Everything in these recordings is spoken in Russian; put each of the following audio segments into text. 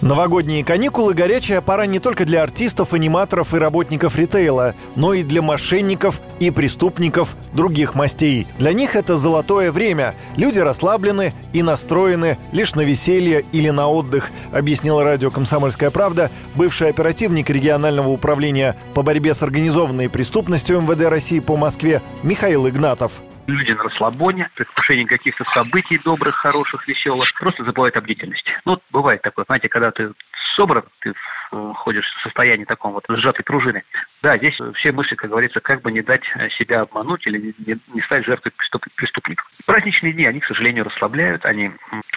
Новогодние каникулы – горячая пора не только для артистов, аниматоров и работников ритейла, но и для мошенников и преступников других мастей. Для них это золотое время. Люди расслаблены и настроены лишь на веселье или на отдых, объяснила радио «Комсомольская правда» бывший оперативник регионального управления по борьбе с организованной преступностью МВД России по Москве Михаил Игнатов люди на расслабоне, предвкушении каких-то событий добрых, хороших, веселых, просто забывают о бдительности. Ну, вот бывает такое, знаете, когда ты собран, ты ходишь в состоянии таком вот сжатой пружины. Да, здесь все мысли, как говорится, как бы не дать себя обмануть или не, не стать жертвой преступ, преступников. Праздничные дни, они, к сожалению, расслабляют, они,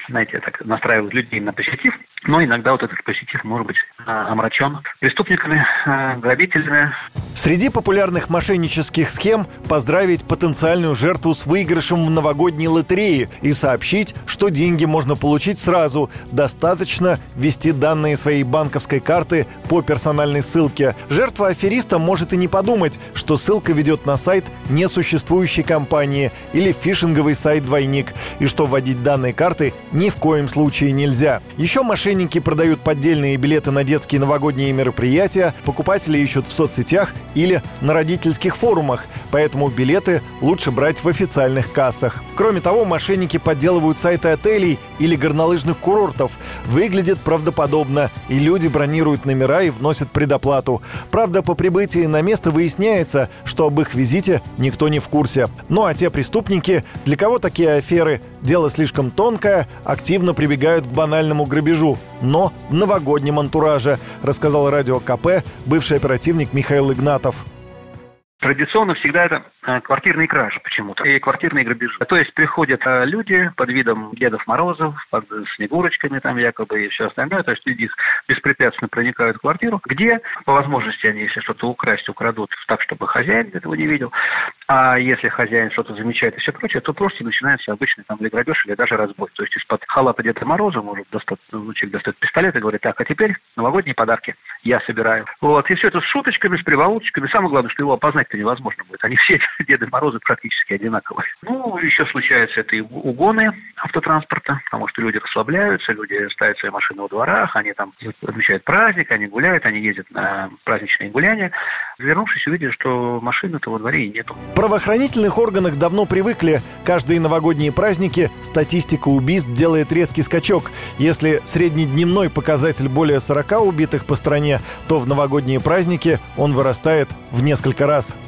знаете, так настраивают людей на позитив, но иногда вот этот позитив может быть а, омрачен преступниками, а, грабителями. Среди популярных мошеннических схем поздравить потенциальную жертву с выигрышем в новогодней лотерее и сообщить, что деньги можно получить сразу. Достаточно ввести данные своей банковской карты по персональной ссылке. Жертва афериста может и не подумать, что ссылка ведет на сайт несуществующей компании или фишинговый сайт-двойник, и что вводить данные карты ни в коем случае нельзя. Еще мошенники продают поддельные билеты на детские новогодние мероприятия, покупатели ищут в соцсетях или на родительских форумах, поэтому билеты лучше брать в официальных кассах. Кроме того, мошенники подделывают сайты отелей или горнолыжных курортов. Выглядит правдоподобно, и люди бронируют номера и вносят предоплату. Правда, по прибытии на место выясняется, что об их визите никто не в курсе. Ну а те преступники, для кого такие аферы дело слишком тонкое, активно прибегают к банальному грабежу, но новогоднем антураже, рассказал радио КП бывший оперативник Михаил Игнатов. Традиционно всегда это квартирные кражи почему-то и квартирные грабежи. То есть приходят э, люди под видом Дедов Морозов, под снегурочками там якобы и все остальное. То есть люди беспрепятственно проникают в квартиру, где по возможности они, если что-то украсть, украдут так, чтобы хозяин этого не видел. А если хозяин что-то замечает и все прочее, то просто начинается обычный там или грабеж, или даже разбой. То есть из-под халата Деда Мороза может достать, ну, человек достает пистолет и говорит, так, а теперь новогодние подарки я собираю. Вот. И все это с шуточками, с приволочками. Самое главное, что его опознать это невозможно будет. Они все Деды Морозы практически одинаковые. Ну, еще случаются это и угоны автотранспорта, потому что люди расслабляются, люди ставят свои машины во дворах, они там отмечают праздник, они гуляют, они ездят на праздничные гуляния. Вернувшись, увидели, что машины-то во дворе и нету. В правоохранительных органах давно привыкли. Каждые новогодние праздники статистика убийств делает резкий скачок. Если среднедневной показатель более 40 убитых по стране, то в новогодние праздники он вырастает в несколько раз.